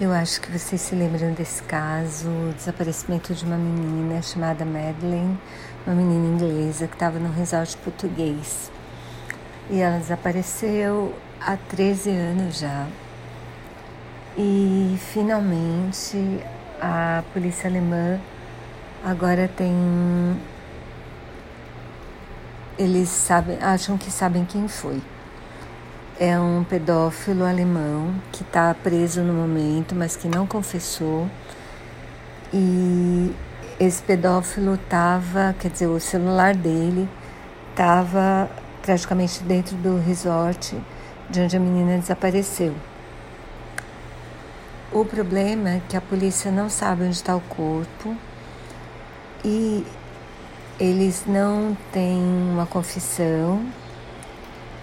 Eu acho que vocês se lembram desse caso, o desaparecimento de uma menina chamada Madeleine, uma menina inglesa que estava no resort português. E ela desapareceu há 13 anos já. E finalmente a polícia alemã agora tem. Eles sabem, acham que sabem quem foi é um pedófilo alemão que está preso no momento, mas que não confessou. E esse pedófilo estava, quer dizer, o celular dele estava praticamente dentro do resort de onde a menina desapareceu. O problema é que a polícia não sabe onde está o corpo e eles não têm uma confissão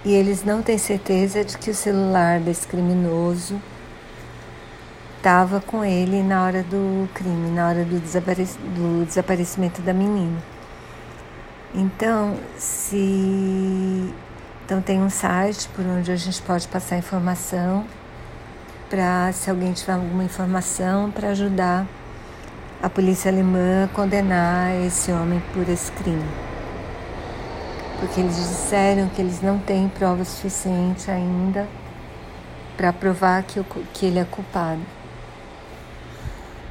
e eles não têm certeza de que o celular desse criminoso estava com ele na hora do crime, na hora do, desaparec do desaparecimento da menina. Então, se então tem um site por onde a gente pode passar informação para se alguém tiver alguma informação para ajudar a polícia alemã a condenar esse homem por esse crime porque eles disseram que eles não têm prova suficiente ainda para provar que, que ele é culpado.